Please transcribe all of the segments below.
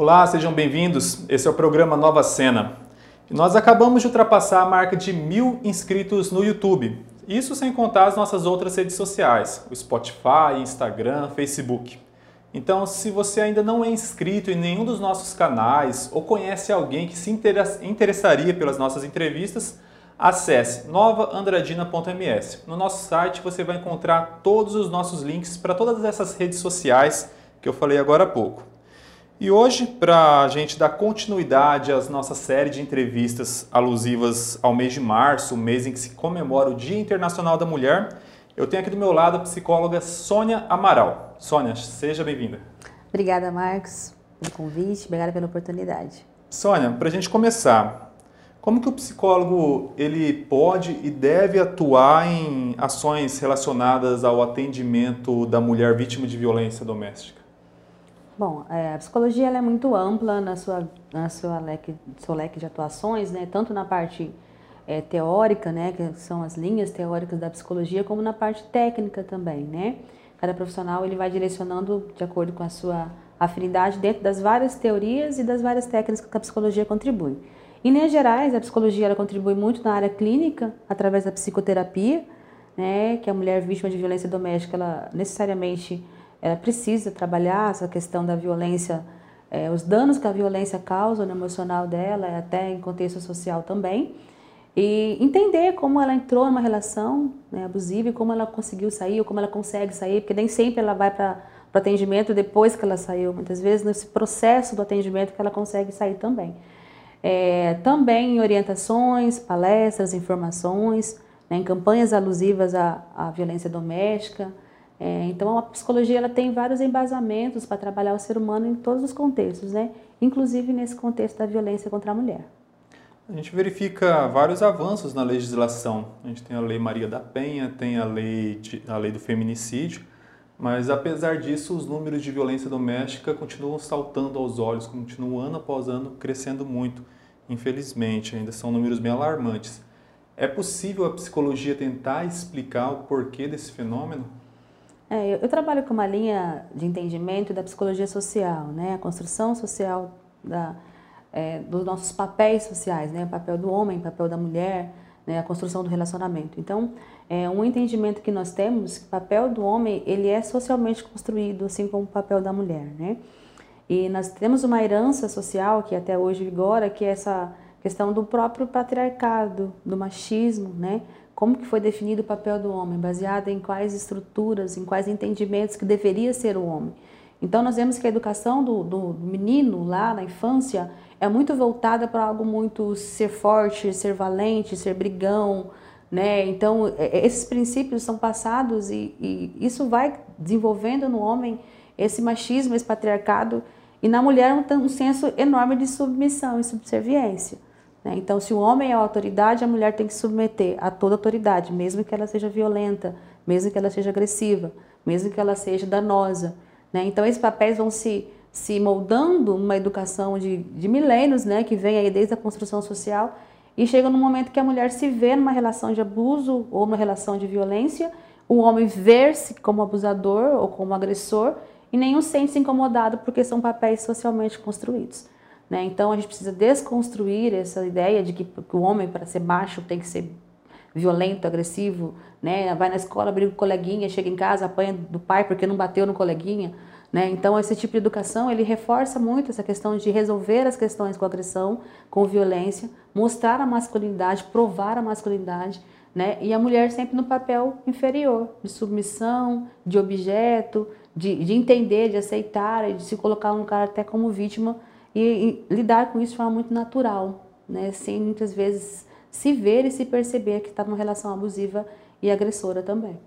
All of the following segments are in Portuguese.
Olá, sejam bem-vindos. Esse é o programa Nova Cena. Nós acabamos de ultrapassar a marca de mil inscritos no YouTube. Isso sem contar as nossas outras redes sociais, o Spotify, Instagram, Facebook. Então, se você ainda não é inscrito em nenhum dos nossos canais ou conhece alguém que se interessaria pelas nossas entrevistas, acesse novaandradina.ms. No nosso site você vai encontrar todos os nossos links para todas essas redes sociais que eu falei agora há pouco. E hoje, para a gente dar continuidade à nossa série de entrevistas alusivas ao mês de março, o mês em que se comemora o Dia Internacional da Mulher, eu tenho aqui do meu lado a psicóloga Sônia Amaral. Sônia, seja bem-vinda. Obrigada, Marcos, pelo convite, obrigada pela oportunidade. Sônia, para a gente começar, como que o psicólogo ele pode e deve atuar em ações relacionadas ao atendimento da mulher vítima de violência doméstica? Bom, é, a psicologia é muito ampla na sua, na sua leque, seu leque de atuações, né? tanto na parte é, teórica, né? que são as linhas teóricas da psicologia, como na parte técnica também. Né? Cada profissional ele vai direcionando de acordo com a sua afinidade dentro das várias teorias e das várias técnicas que a psicologia contribui. Em linhas gerais, a psicologia ela contribui muito na área clínica, através da psicoterapia, né? que a mulher vítima de violência doméstica ela necessariamente ela precisa trabalhar essa questão da violência, é, os danos que a violência causa no emocional dela, até em contexto social também, e entender como ela entrou numa relação né, abusiva e como ela conseguiu sair, ou como ela consegue sair, porque nem sempre ela vai para o atendimento depois que ela saiu, muitas vezes nesse processo do atendimento que ela consegue sair também. É, também orientações, palestras, informações, né, em campanhas alusivas à, à violência doméstica, é, então, a psicologia ela tem vários embasamentos para trabalhar o ser humano em todos os contextos, né? inclusive nesse contexto da violência contra a mulher. A gente verifica vários avanços na legislação. A gente tem a Lei Maria da Penha, tem a lei, de, a lei do feminicídio, mas apesar disso, os números de violência doméstica continuam saltando aos olhos, continuam ano após ano crescendo muito. Infelizmente, ainda são números bem alarmantes. É possível a psicologia tentar explicar o porquê desse fenômeno? É, eu, eu, trabalho com uma linha de entendimento da psicologia social, né? a construção social da, é, dos nossos papéis sociais, né? o papel do homem, o papel da mulher, né? a construção do relacionamento. Então, é um entendimento que nós temos que o papel do homem ele é socialmente construído, assim como o papel da mulher. Né? E nós temos uma herança social que até hoje vigora, que é essa questão do próprio patriarcado, do machismo, né? Como que foi definido o papel do homem, baseado em quais estruturas, em quais entendimentos que deveria ser o homem. Então nós vemos que a educação do, do menino lá na infância é muito voltada para algo muito ser forte, ser valente, ser brigão, né? Então é, é, esses princípios são passados e, e isso vai desenvolvendo no homem esse machismo, esse patriarcado e na mulher um, um senso enorme de submissão e subserviência. Né? Então, se o homem é a autoridade, a mulher tem que submeter a toda autoridade, mesmo que ela seja violenta, mesmo que ela seja agressiva, mesmo que ela seja danosa. Né? Então, esses papéis vão se, se moldando numa educação de, de milênios, né? que vem aí desde a construção social, e chega num momento que a mulher se vê numa relação de abuso ou numa relação de violência, o homem ver-se como abusador ou como agressor, e nenhum sente-se incomodado porque são papéis socialmente construídos. Né? Então a gente precisa desconstruir essa ideia de que, o homem, para ser macho, tem que ser violento, agressivo, né? vai na escola, briga com o coleguinha, chega em casa, apanha do pai porque não bateu no coleguinha. Né? Então, esse tipo de educação ele reforça muito essa questão de resolver as questões com agressão, com violência, mostrar a masculinidade, provar a masculinidade, né? e a mulher sempre no papel inferior, de submissão, de objeto, de, de entender, de aceitar, de se colocar um cara até como vítima e, e lidar com isso de forma muito natural, né? sem muitas vezes se ver e se perceber que está numa relação abusiva e agressora também.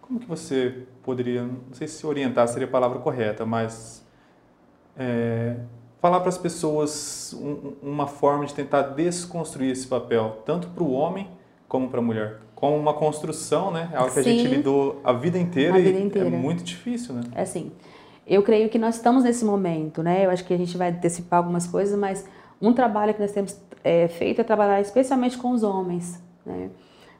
Como que você poderia, não sei se orientar seria a palavra correta, mas é, falar para as pessoas um, uma forma de tentar desconstruir esse papel, tanto para o homem como para a mulher? Como uma construção, né? É algo que Sim, a gente lidou a vida inteira a vida e inteira. é muito difícil, né? É assim eu creio que nós estamos nesse momento, né? Eu acho que a gente vai antecipar algumas coisas, mas um trabalho que nós temos é, feito é trabalhar especialmente com os homens, né?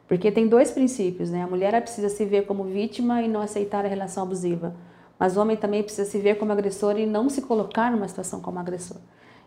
Porque tem dois princípios, né? A mulher precisa se ver como vítima e não aceitar a relação abusiva. mas o homem também precisa se ver como agressor e não se colocar numa situação como agressor.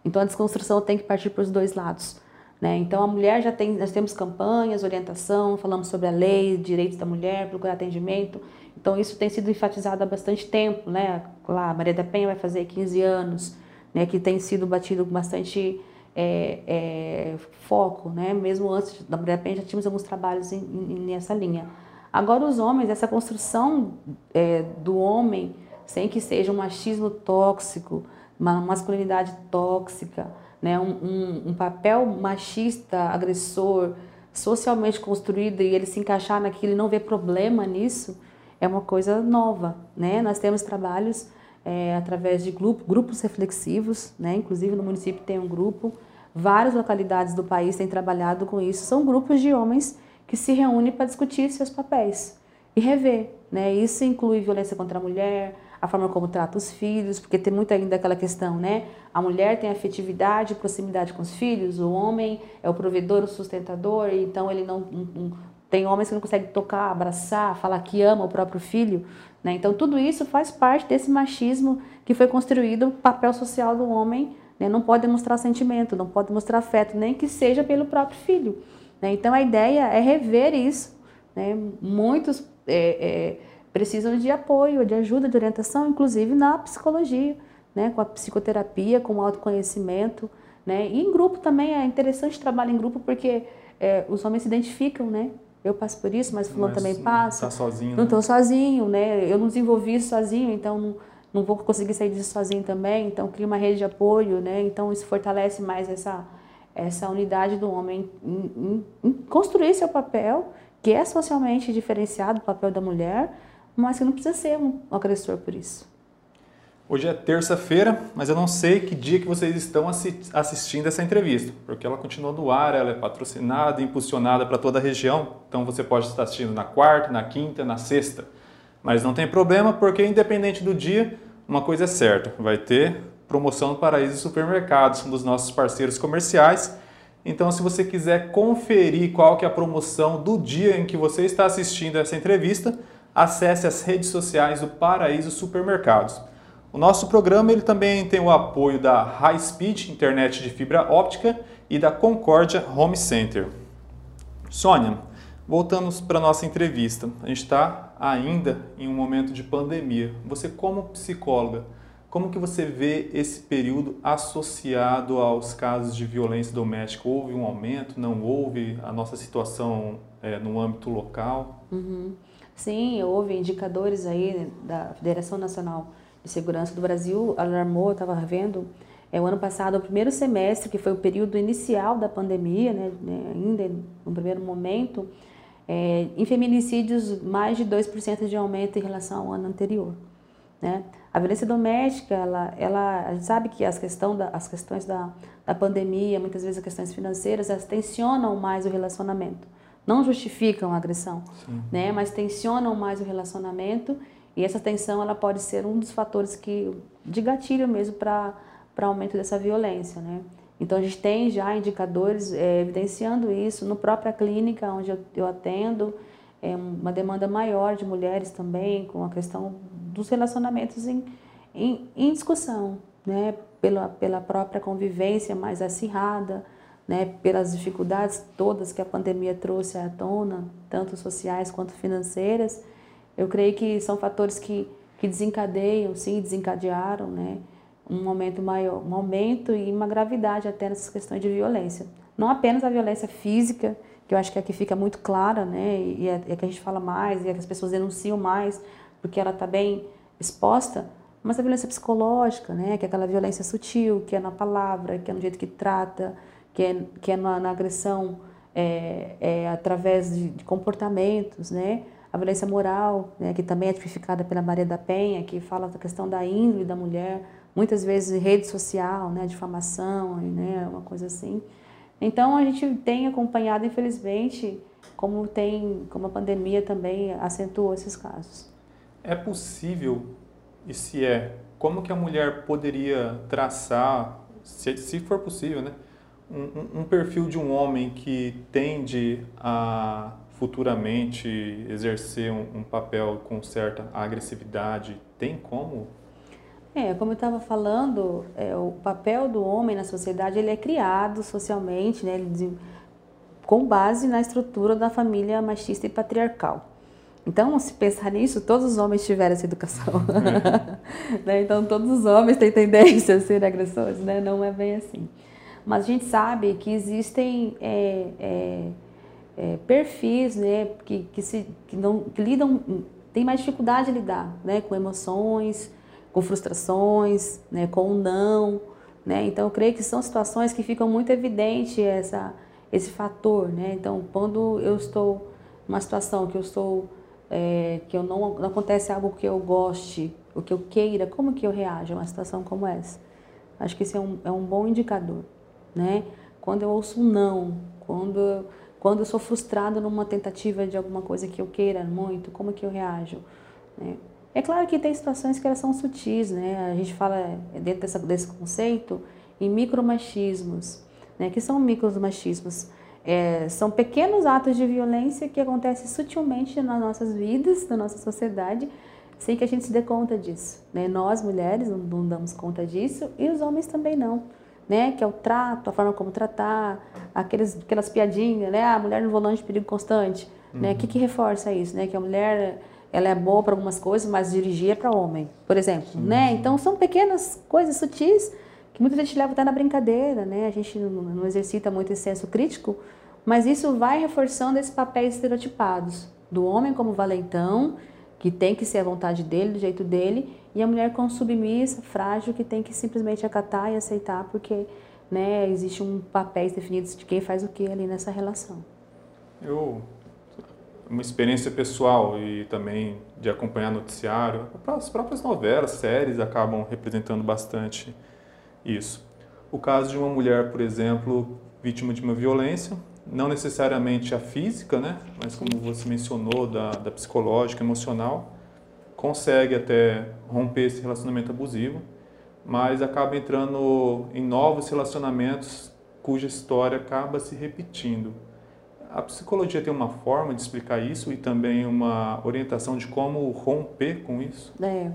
Então a desconstrução tem que partir para os dois lados. Né? Então a mulher já tem, nós temos campanhas, orientação, falamos sobre a lei, direitos da mulher, procurar atendimento. Então isso tem sido enfatizado há bastante tempo, né? Lá, Maria da Penha vai fazer 15 anos, né? Que tem sido batido com bastante é, é, foco, né? Mesmo antes da Maria da Penha já tínhamos alguns trabalhos em, em, nessa linha. Agora os homens, essa construção é, do homem, sem que seja um machismo tóxico, uma masculinidade tóxica, né, um, um, um papel machista, agressor, socialmente construído e ele se encaixar naquilo e não ver problema nisso, é uma coisa nova. Né? Nós temos trabalhos é, através de grupo, grupos reflexivos, né? inclusive no município tem um grupo, várias localidades do país têm trabalhado com isso. São grupos de homens que se reúnem para discutir seus papéis e rever. Né? Isso inclui violência contra a mulher, a forma como trata os filhos, porque tem muito ainda aquela questão, né? A mulher tem afetividade, proximidade com os filhos, o homem é o provedor, o sustentador, então ele não, não tem homens que não conseguem tocar, abraçar, falar que ama o próprio filho, né? Então tudo isso faz parte desse machismo que foi construído o papel social do homem, né? Não pode demonstrar sentimento, não pode mostrar afeto, nem que seja pelo próprio filho. Né? Então a ideia é rever isso, né? Muitos é, é, precisam de apoio, de ajuda, de orientação, inclusive na psicologia, né, com a psicoterapia, com o autoconhecimento, né, e em grupo também é interessante trabalhar em grupo porque é, os homens se identificam, né, eu passo por isso, mas o fulano também passa. Tá sozinho. Não estou né? sozinho, né, eu não desenvolvi isso sozinho, então não, não vou conseguir sair disso sozinho também, então cria uma rede de apoio, né, então isso fortalece mais essa essa unidade do homem em, em, em construir seu papel, que é socialmente diferenciado do papel da mulher, mas que não precisa ser um agressor por isso. Hoje é terça-feira, mas eu não sei que dia que vocês estão assistindo essa entrevista, porque ela continua no ar, ela é patrocinada impulsionada para toda a região, então você pode estar assistindo na quarta, na quinta, na sexta. Mas não tem problema, porque independente do dia, uma coisa é certa, vai ter promoção no Paraíso Supermercados, um dos nossos parceiros comerciais. Então, se você quiser conferir qual que é a promoção do dia em que você está assistindo essa entrevista, acesse as redes sociais do Paraíso Supermercados. O nosso programa ele também tem o apoio da High Speed Internet de Fibra Óptica e da Concórdia Home Center. Sônia, voltamos para a nossa entrevista. A gente está ainda em um momento de pandemia. Você como psicóloga, como que você vê esse período associado aos casos de violência doméstica? Houve um aumento? Não houve? A nossa situação é, no âmbito local? Uhum. Sim, houve indicadores aí da Federação Nacional de Segurança do Brasil, alarmou, estava vendo, é, o ano passado, o primeiro semestre, que foi o período inicial da pandemia, né, né ainda no primeiro momento, é, em feminicídios, mais de 2% de aumento em relação ao ano anterior. Né? A violência doméstica, ela, ela, a gente sabe que as, questão da, as questões da, da pandemia, muitas vezes as questões financeiras, elas tensionam mais o relacionamento não justificam a agressão, Sim. né? Mas tensionam mais o relacionamento e essa tensão ela pode ser um dos fatores que de gatilho mesmo para aumento dessa violência, né? Então a gente tem já indicadores é, evidenciando isso no própria clínica onde eu, eu atendo, é uma demanda maior de mulheres também com a questão dos relacionamentos em, em, em discussão, né? Pela, pela própria convivência mais acirrada, né, pelas dificuldades todas que a pandemia trouxe à tona, tanto sociais quanto financeiras, eu creio que são fatores que, que desencadeiam, sim, desencadearam, né, um aumento maior, um aumento e uma gravidade até nessas questões de violência. Não apenas a violência física, que eu acho que aqui fica muito clara, né, e é, é que a gente fala mais, e é que as pessoas denunciam mais, porque ela está bem exposta, mas a violência psicológica, né, que é aquela violência sutil, que é na palavra, que é no jeito que trata, que é, que é na, na agressão é, é, através de, de, comportamentos, né? A violência moral, né, que também é tipificada pela Maria da Penha, que fala da questão da índole da mulher, muitas vezes rede social, né, difamação, né, uma coisa assim. Então a gente tem acompanhado, infelizmente, como tem, como a pandemia também acentuou esses casos. É possível, e se é, como que a mulher poderia traçar, se, se for possível, né, um, um perfil de um homem que tende a futuramente exercer um, um, papel com certa agressividade, tem como? É, como eu estava falando, é, o papel do homem na sociedade ele é criado socialmente, né, com base na estrutura da família machista e patriarcal. Então, se pensar nisso, todos os homens tiveram essa educação. né? Então, todos os homens têm tendência a ser agressores, né? não é bem assim. Mas a gente sabe que existem é, é, é, perfis né, que, que, se, que, não, que lidam, têm mais dificuldade de lidar né, com emoções, com frustrações, né, com o não. Né? Então, eu creio que são situações que ficam muito evidente essa, esse fator. Né? Então, quando eu estou numa situação que eu estou é, que eu não, não acontece algo que eu goste, o que eu queira, como que eu reajo a uma situação como essa? Acho que esse é um, é um bom indicador, né? Quando eu ouço um não, quando, quando eu sou frustrado numa tentativa de alguma coisa que eu queira muito, como que eu reajo? Né? É claro que tem situações que elas são sutis, né? A gente fala é, dentro dessa, desse conceito em micromachismos, né? Que são micromachismos? É, são pequenos atos de violência que acontecem sutilmente nas nossas vidas, na nossa sociedade, sem que a gente se dê conta disso. Né? Nós, mulheres, não, não, damos conta disso e os homens também não. Né? Que é o trato, a forma como tratar, aqueles, aquelas piadinhas, né? Ah, a mulher no volante de perigo constante. Uhum. Né? O que, que reforça isso? Né? Que a mulher ela é boa para algumas coisas, mas dirigir é para homem, por exemplo. Sim, né? Então, são pequenas coisas sutis que muita gente leva até na brincadeira, né? A gente não, não exercita muito esse senso crítico, mas isso vai reforçando esses papéis estereotipados do homem como valentão, que tem que ser a vontade dele, do jeito dele, e a mulher como submissa, frágil, que tem que simplesmente acatar e aceitar, porque né, existe um papéis definidos de quem faz o que ali nessa relação. Eu uma experiência pessoal e também de acompanhar noticiário, as próprias novelas, séries acabam representando bastante isso. O caso de uma mulher, por exemplo, vítima de uma violência, não necessariamente a física, né? mas como você mencionou, da, da psicológica, emocional, consegue até romper esse relacionamento abusivo, mas acaba entrando em novos relacionamentos cuja história acaba se repetindo. A psicologia tem uma forma de explicar isso e também uma orientação de como romper com isso? É.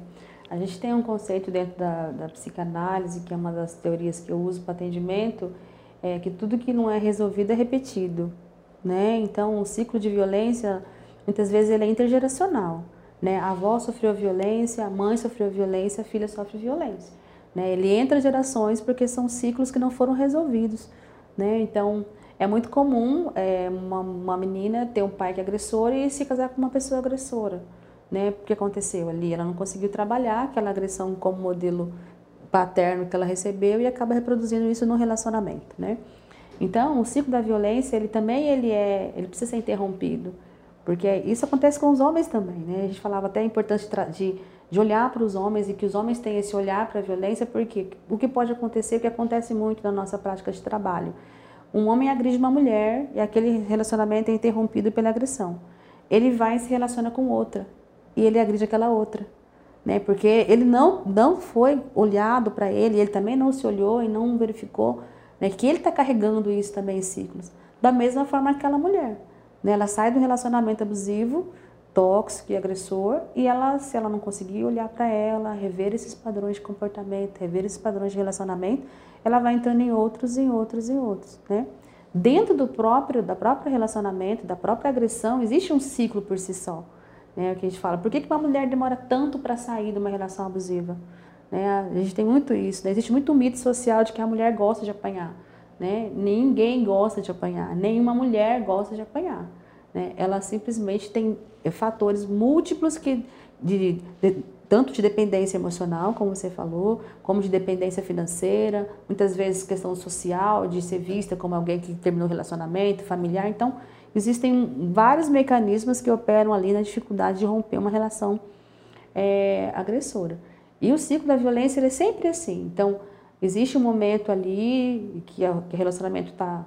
A gente tem um conceito dentro da, da psicanálise, que é uma das teorias que eu uso para atendimento, é que tudo que não é resolvido é repetido. Né? Então, o ciclo de violência, muitas vezes, ele é intergeracional. Né? A avó sofreu violência, a mãe sofreu violência, a filha sofre violência. Né? Ele entra gerações porque são ciclos que não foram resolvidos. Né? Então, é muito comum é, uma, uma menina ter um pai que é agressor e se casar com uma pessoa agressora né? O que aconteceu ali? Ela não conseguiu trabalhar aquela agressão como modelo paterno que ela recebeu e acaba reproduzindo isso no relacionamento, né? Então, o ciclo da violência, ele também ele é, ele precisa ser interrompido, porque isso acontece com os homens também, né? A gente falava até a importância de, de olhar para os homens e que os homens tenham esse olhar para a violência, porque o que pode acontecer, que acontece muito na nossa prática de trabalho, um homem agride uma mulher e aquele relacionamento é interrompido pela agressão. Ele vai e se relaciona com outra e ele agride aquela outra. Né? Porque ele não, não foi olhado para ele, ele também não se olhou e não verificou né, que ele está carregando isso também em ciclos. Da mesma forma que aquela mulher. Né? Ela sai do relacionamento abusivo, tóxico e agressor, e ela, se ela não conseguir olhar para ela, rever esses padrões de comportamento, rever esses padrões de relacionamento, ela vai entrando em outros, em outros, em outros. Né? Dentro do próprio, da própria relacionamento, da própria agressão, existe um ciclo por si só. Né, que a gente fala, por que, que uma mulher demora tanto para sair de uma relação abusiva? Né, a gente tem muito isso, né? existe muito mito social de que a mulher gosta de apanhar. Né? Ninguém gosta de apanhar, nenhuma mulher gosta de apanhar. Né? Ela simplesmente tem fatores múltiplos que de, de, tanto de dependência emocional, como você falou, como de dependência financeira, muitas vezes questão social, de ser vista como alguém que terminou o relacionamento, familiar. Então, Existem vários mecanismos que operam ali na dificuldade de romper uma relação é, agressora. E o ciclo da violência é sempre assim. Então, existe um momento ali que, o relacionamento está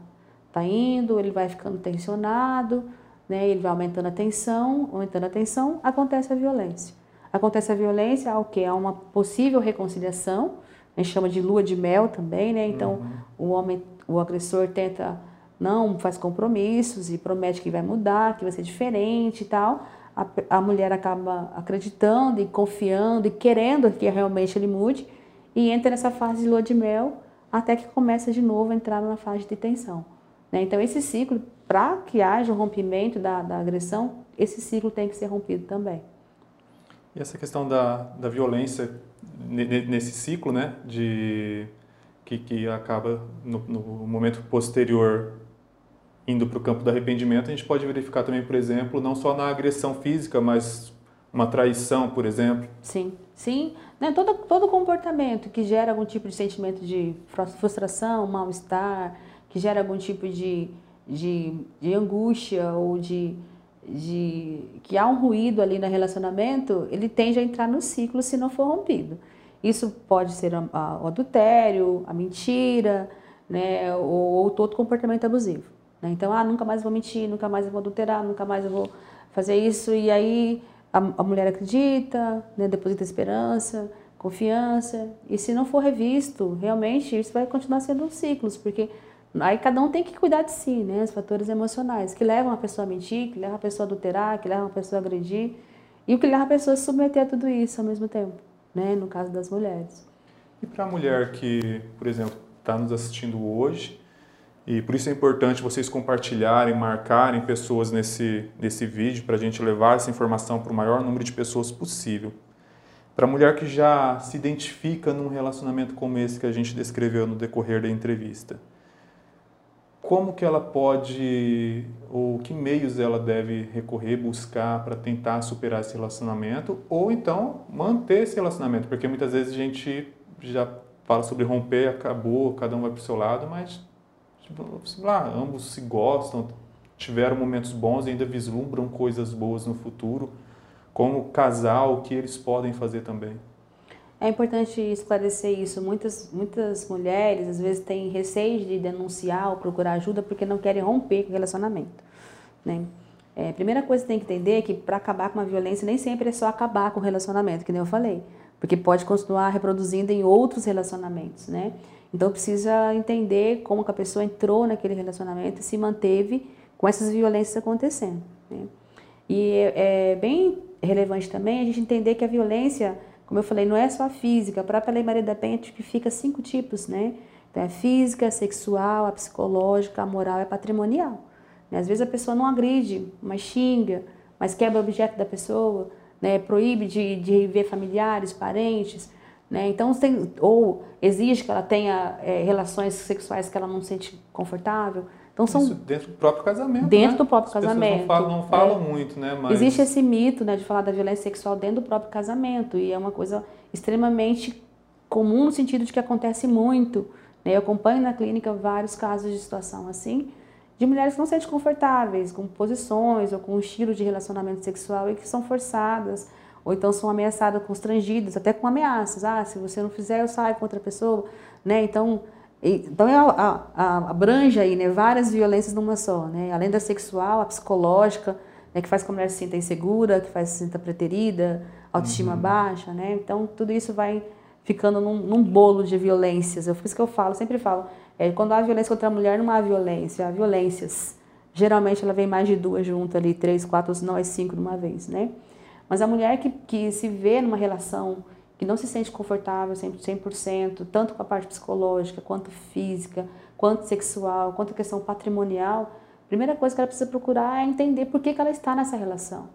tá indo, ele vai ficando tensionado, né, ele vai aumentando a tensão, aumentando a tensão, acontece a violência. Acontece a violência ao que? A uma possível reconciliação, a gente chama de lua de mel também, né? Então, uhum. o homem, o agressor tenta não faz compromissos e promete que vai mudar, que vai ser diferente e tal, a, a mulher acaba acreditando e confiando e querendo que realmente ele mude e entra nessa fase de lua de mel até que começa de novo a entrar na fase de tensão. Né? Então, esse ciclo, para que haja o rompimento da, da agressão, esse ciclo tem que ser rompido também. E essa questão da, da violência nesse ciclo, né, de que, que acaba no, no momento posterior indo para o campo do arrependimento, a gente pode verificar também, por exemplo, não só na agressão física, mas uma traição, por exemplo. Sim, sim. Né? Todo, todo comportamento que gera algum tipo de sentimento de frustração, mal-estar, que gera algum tipo de, de, de angústia ou de, de que há um ruído ali no relacionamento, ele tende a entrar no ciclo se não for rompido. Isso pode ser a, a, o adultério, a mentira, né, ou, ou todo comportamento abusivo. Né? Então, ah, nunca mais vou mentir, nunca mais vou adulterar, nunca mais vou fazer isso. E aí a, a mulher acredita, né, deposita esperança, confiança. E se não for revisto, realmente isso vai continuar sendo ciclos, porque aí cada um tem que cuidar de si, né? Os fatores emocionais que levam a pessoa a mentir, que levam a pessoa a adulterar, que levam a pessoa a agredir e o que leva a pessoa a se submeter a tudo isso ao mesmo tempo, né? No caso das mulheres. E para a mulher que, por exemplo, está nos assistindo hoje e por isso é importante vocês compartilharem, marcarem pessoas nesse, nesse vídeo para a gente levar essa informação para o maior número de pessoas possível. Para a mulher que já se identifica num relacionamento como esse que a gente descreveu no decorrer da entrevista, como que ela pode, ou que meios ela deve recorrer, buscar para tentar superar esse relacionamento, ou então manter esse relacionamento, porque muitas vezes a gente já fala sobre romper, acabou, cada um vai para o seu lado, mas tipo, lá, ambos se gostam, tiveram momentos bons e ainda vislumbram coisas boas no futuro. Como casal, o que eles podem fazer também? É importante esclarecer isso. Muitas, muitas mulheres, às vezes, têm receio de denunciar ou procurar ajuda porque não querem romper com o relacionamento. Né? É, a primeira coisa que tem que entender é que para acabar com uma violência, nem sempre é só acabar com o relacionamento, que nem eu falei. Porque pode continuar reproduzindo em outros relacionamentos, né? Então precisa entender como que a pessoa entrou naquele relacionamento e se manteve com essas violências acontecendo. Né? E é, é bem relevante também a gente entender que a violência, como eu falei, não é só a física. A própria Lei Maria da Penha tipifica cinco tipos, né? Então, é física, a sexual, a psicológica, a moral e a patrimonial. Né? Às vezes a pessoa não agride, mas xinga, mas quebra o objeto da pessoa, né? proíbe de, de ver familiares, parentes, né? Então, tem, ou exige que ela tenha é, relações sexuais que ela não se sente confortável. Então, são Isso dentro do próprio casamento. Dentro né? do próprio As casamento. Não falam, não falam é. muito, né? Mas... Existe esse mito né, de falar da violência sexual dentro do próprio casamento. E é uma coisa extremamente comum no sentido de que acontece muito. Né? Eu acompanho na clínica vários casos de situação assim, de mulheres que não se sentem confortáveis com posições ou com um estilo de relacionamento sexual e que são forçadas ou então são ameaçadas, constrangidas, até com ameaças. Ah, se você não fizer, eu saio com outra pessoa. Né? Então, então é a, a, abrange aí né, várias violências numa só. Né? Além da sexual, a psicológica, né, que faz com a mulher se sinta insegura, que faz se sinta preterida, autoestima uhum. baixa. Né? Então, tudo isso vai ficando num, num bolo de violências. É por isso que eu falo, sempre falo, é, quando há violência contra a mulher, não há violência, há violências. Geralmente ela vem mais de duas juntas ali, três, quatro, não é cinco de uma vez, né? Mas a mulher que, que se vê numa relação que não se sente confortável 100%, tanto com a parte psicológica, quanto física, quanto sexual, quanto a questão patrimonial, a primeira coisa que ela precisa procurar é entender por que, que ela está nessa relação.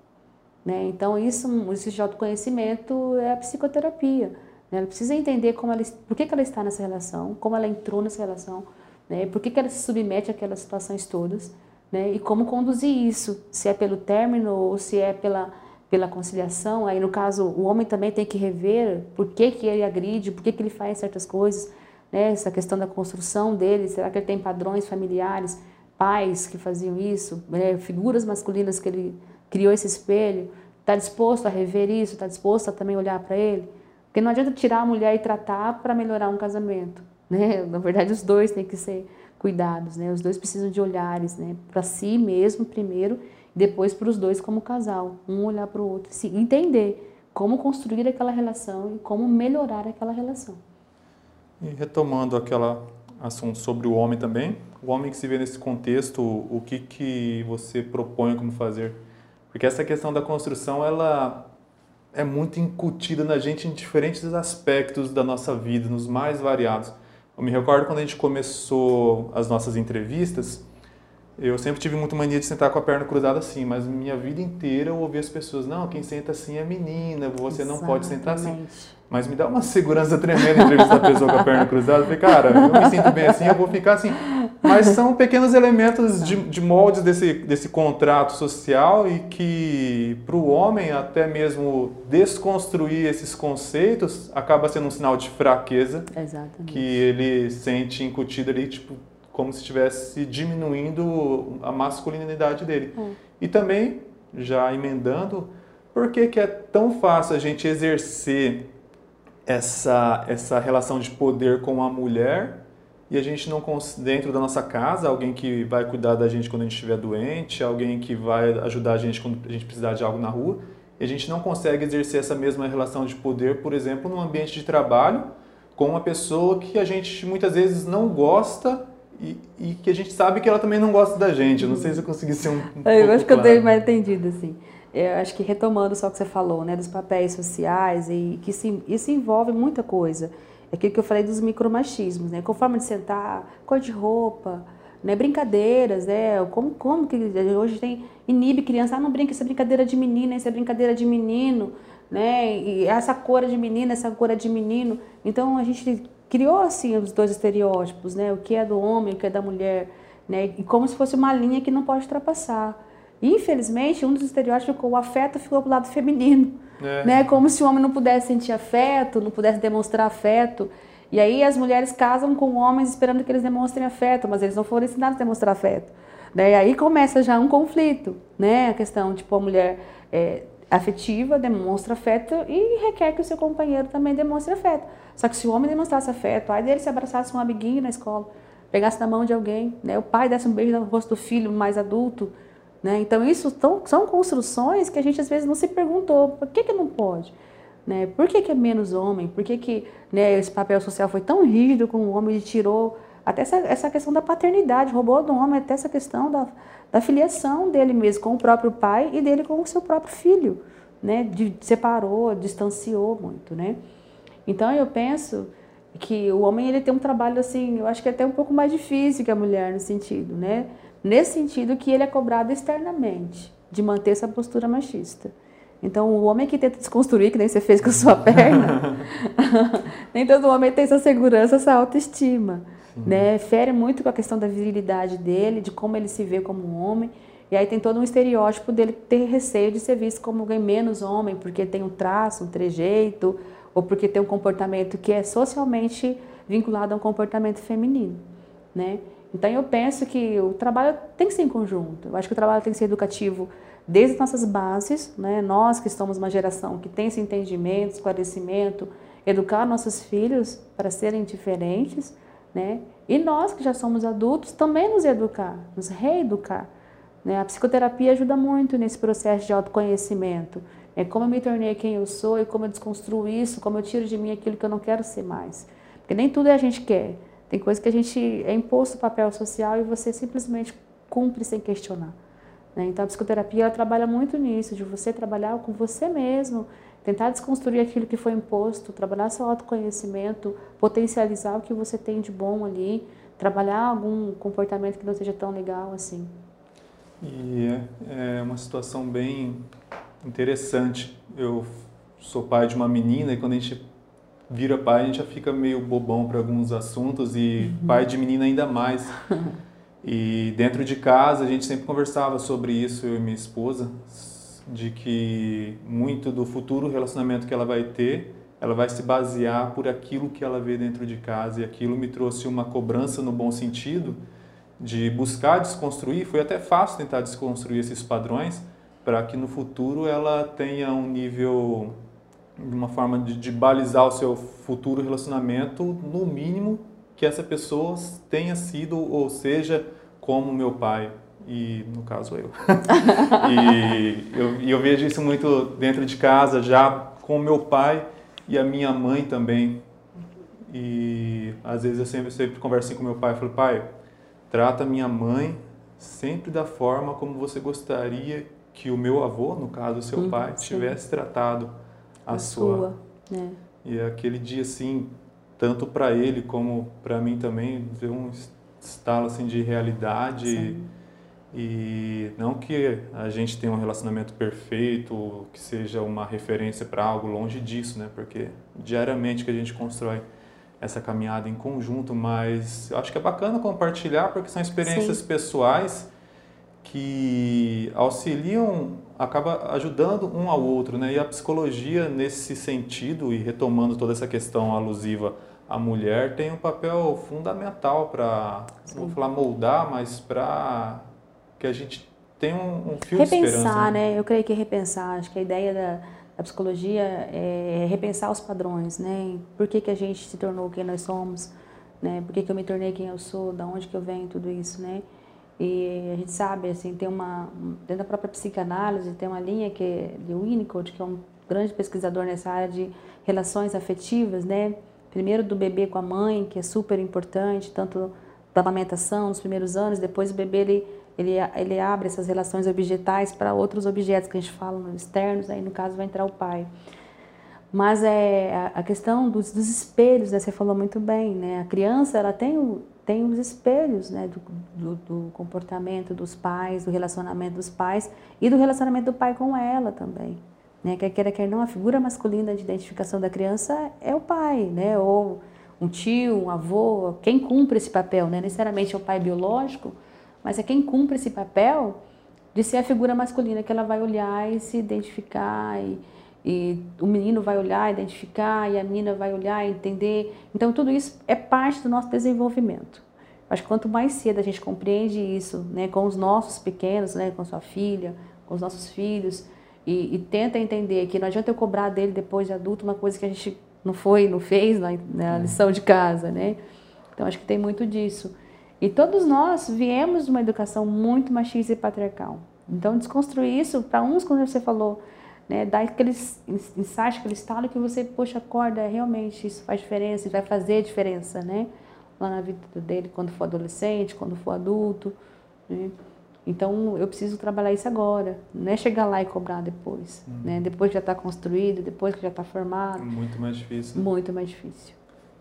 Né? Então, isso, isso de autoconhecimento é a psicoterapia. Né? Ela precisa entender como ela, por que, que ela está nessa relação, como ela entrou nessa relação, né? por que, que ela se submete àquelas situações todas, né? e como conduzir isso, se é pelo término ou se é pela pela conciliação, aí no caso o homem também tem que rever por que, que ele agride, por que, que ele faz certas coisas, né? essa questão da construção dele, será que ele tem padrões familiares, pais que faziam isso, né? figuras masculinas que ele criou esse espelho, está disposto a rever isso, está disposto a também olhar para ele? Porque não adianta tirar a mulher e tratar para melhorar um casamento, né? Na verdade os dois têm que ser cuidados, né? Os dois precisam de olhares, né? Para si mesmo primeiro depois para os dois como casal, um olhar para o outro, se entender como construir aquela relação e como melhorar aquela relação. E retomando aquela assunto sobre o homem também, o homem que se vê nesse contexto, o que que você propõe como fazer? Porque essa questão da construção, ela é muito incutida na gente em diferentes aspectos da nossa vida, nos mais variados. Eu me recordo quando a gente começou as nossas entrevistas, eu sempre tive muito mania de sentar com a perna cruzada assim, mas minha vida inteira eu ouvi as pessoas, não, quem senta assim é menina, você Exatamente. não pode sentar assim. Mas me dá uma segurança tremenda entrevistar a pessoa com a perna cruzada. Eu falei, cara, eu me sinto bem assim, eu vou ficar assim. Mas são pequenos elementos de, de moldes desse, desse contrato social e que, para o homem, até mesmo desconstruir esses conceitos, acaba sendo um sinal de fraqueza. Exatamente. Que ele sente incutido ali, tipo, como se estivesse diminuindo a masculinidade dele. Hum. E também, já emendando, por que, que é tão fácil a gente exercer essa, essa relação de poder com a mulher e a gente não dentro da nossa casa alguém que vai cuidar da gente quando a gente estiver doente alguém que vai ajudar a gente quando a gente precisar de algo na rua e a gente não consegue exercer essa mesma relação de poder por exemplo no ambiente de trabalho com uma pessoa que a gente muitas vezes não gosta e, e que a gente sabe que ela também não gosta da gente eu não sei se eu consegui ser um, um eu acho que claro. eu tenho mais entendido assim eu acho que retomando só o que você falou, né, dos papéis sociais e que se, isso envolve muita coisa. É aquilo que eu falei dos micromachismos, né, com forma de sentar, cor de roupa, né, brincadeiras, né, como, como que hoje tem inibe criança, ah, não brinca, essa é brincadeira de menina, essa é brincadeira de menino, né, e essa cor é de menina, essa cor é de menino. Então a gente criou assim os dois estereótipos, né, o que é do homem, o que é da mulher, né, e como se fosse uma linha que não pode ultrapassar. Infelizmente, um dos estereótipos ficou o afeto ficou pro lado feminino. É. Né? Como se o homem não pudesse sentir afeto, não pudesse demonstrar afeto. E aí as mulheres casam com homens esperando que eles demonstrem afeto, mas eles não foram ensinados a demonstrar afeto. Né? E aí começa já um conflito, né? A questão, tipo, a mulher é, afetiva demonstra afeto e requer que o seu companheiro também demonstre afeto. Só que se o homem demonstrasse afeto, aí dele se abraçasse um amiguinho na escola, pegasse na mão de alguém, né? O pai desse um beijo no rosto do filho mais adulto, né? Então, isso tão, são construções que a gente às vezes não se perguntou, por que, que não pode? Né? Por que, que é menos homem? Por que, que né, esse papel social foi tão rígido com o homem e tirou até essa, essa questão da paternidade, roubou do homem até essa questão da, da filiação dele mesmo com o próprio pai e dele com o seu próprio filho, né? De, separou, distanciou muito, né? Então eu penso que o homem ele tem um trabalho assim, eu acho que é até um pouco mais difícil que a mulher no sentido, né? Nesse sentido que ele é cobrado externamente, de manter essa postura machista. Então, o homem que tenta desconstruir, que nem você fez com a sua perna, nem todo homem tem essa segurança, essa autoestima. Né? Fere muito com a questão da virilidade dele, de como ele se vê como homem. E aí tem todo um estereótipo dele ter receio de ser visto como alguém menos homem, porque tem um traço, um trejeito, ou porque tem um comportamento que é socialmente vinculado a um comportamento feminino. Né? Então eu penso que o trabalho tem que ser em conjunto. Eu acho que o trabalho tem que ser educativo desde as nossas bases, né? Nós que estamos uma geração que tem esse entendimento, esclarecimento, educar nossos filhos para serem diferentes, né? E nós que já somos adultos também nos educar, nos reeducar. Né? A psicoterapia ajuda muito nesse processo de autoconhecimento. É como eu me tornei quem eu sou e como eu desconstruo isso, como eu tiro de mim aquilo que eu não quero ser mais. Porque nem tudo a gente quer. Tem coisa que a gente é imposto papel social e você simplesmente cumpre sem questionar. Né? Então a psicoterapia ela trabalha muito nisso, de você trabalhar com você mesmo, tentar desconstruir aquilo que foi imposto, trabalhar seu autoconhecimento, potencializar o que você tem de bom ali, trabalhar algum comportamento que não seja tão legal assim. E é, é uma situação bem interessante. Eu sou pai de uma menina e quando a gente vira pai, a gente já fica meio bobão para alguns assuntos e uhum. pai de menina ainda mais. E dentro de casa a gente sempre conversava sobre isso, eu e minha esposa, de que muito do futuro relacionamento que ela vai ter, ela vai se basear por aquilo que ela vê dentro de casa. E aquilo me trouxe uma cobrança no bom sentido de buscar desconstruir, foi até fácil tentar desconstruir esses padrões para que no futuro ela tenha um nível uma forma de, de balizar o seu futuro relacionamento, no mínimo que essa pessoa tenha sido ou seja como meu pai e no caso eu. e eu, eu vejo isso muito dentro de casa já com meu pai e a minha mãe também. E às vezes eu sempre, sempre converso assim com meu pai, eu falo, pai, trata minha mãe sempre da forma como você gostaria que o meu avô, no caso o seu Uhum, pai, sim. tivesse tratado a, A sua. sua, né? E aquele dia, assim, tanto para ele como para mim também, deu um estalo assim, de realidade. Sim. E não que a gente tenha um relacionamento perfeito, que seja uma referência para algo longe disso, né? Porque diariamente que a gente constrói essa caminhada em conjunto, mas eu acho que é bacana compartilhar porque são experiências Sim. pessoais que auxiliam, acaba ajudando um ao outro, né? E a psicologia nesse sentido e retomando toda essa questão alusiva à mulher tem um papel fundamental para, vou falar moldar, mas para que a gente tenha um, um fio de esperança. Repensar, né? Eu creio que repensar. Acho que a ideia da, da psicologia é repensar os padrões, né? Por que, que a gente se tornou quem nós somos, né? Por que, que eu me tornei quem eu sou, da onde que eu venho, tudo isso, né? E a gente sabe, assim, tem uma... Dentro da própria psicanálise, tem uma linha que é de Winnicott, que é um grande pesquisador nessa área de relações afetivas, né? Primeiro do bebê com a mãe, que é super importante, tanto da amamentação, nos primeiros anos, depois o bebê, ele ele, ele abre essas relações objetais para outros objetos que a gente fala no externos, aí no caso vai entrar o pai. Mas é a, questão dos, dos espelhos, né? Você falou muito bem, né? A criança ela tem, tem os espelhos, né? Do, do, do comportamento dos pais, do relacionamento dos pais e do relacionamento do pai com ela também, né? Quer queira quer não, a figura masculina de identificação da criança é o pai, né? Ou um tio, um avô, quem cumpre esse papel, né? Necessariamente é o pai biológico, mas é quem cumpre esse papel de ser a figura masculina que ela vai olhar e se identificar e, e o menino vai olhar, identificar e a menina vai olhar e entender. Então tudo isso é parte do nosso desenvolvimento. Acho que quanto mais cedo a gente compreende isso, né, com os nossos pequenos, né, com sua filha, com os nossos filhos e, e tenta entender que não adianta eu cobrar dele depois de adulto uma coisa que a gente não foi, não fez na, na lição de casa, né? Então acho que tem muito disso. E todos nós viemos de uma educação muito machista e patriarcal. Então, desconstruir isso, para uns, como você falou, né, dar aqueles insights, aquele estalo que você, poxa, acorda, realmente isso faz diferença, vai fazer diferença, né? Lá na vida dele, quando for adolescente, quando for adulto. Né? Então, eu preciso trabalhar isso agora, não é chegar lá e cobrar depois, Uhum. né? Depois que já está construído, depois que já está formado, Muito mais difícil. muito mais difícil.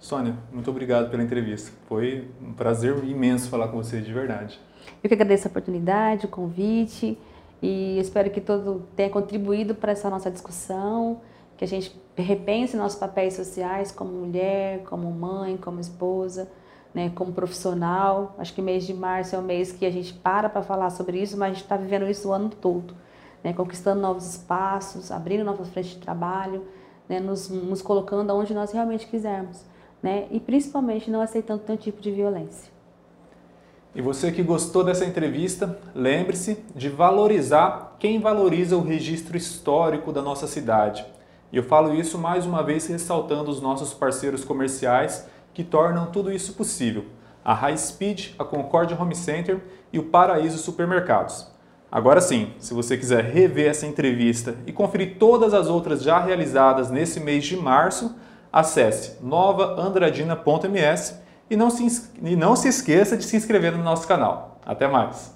Sônia, muito obrigado pela entrevista. Foi um prazer imenso falar com você, de verdade. Eu que agradeço a oportunidade, o convite e espero que todo tenha contribuído para essa nossa discussão, que a gente repense nossos papéis sociais como mulher, como mãe, como esposa, né, como profissional. Acho que mês de março é um mês que a gente para para falar sobre isso, mas a gente está vivendo isso o ano todo, né, conquistando novos espaços, abrindo novas frentes de trabalho, né, nos, nos colocando onde nós realmente quisermos, né, e principalmente não aceitando nenhum tipo de violência. E você que gostou dessa entrevista, lembre-se de valorizar quem valoriza o registro histórico da nossa cidade. E eu falo isso mais uma vez ressaltando os nossos parceiros comerciais que tornam tudo isso possível. A High Speed, a Concorde Home Center e o Paraíso Supermercados. Agora sim, se você quiser rever essa entrevista e conferir todas as outras já realizadas nesse mês de março, acesse novaandradina.ms e não, se, e não se esqueça de se inscrever no nosso canal. Até mais!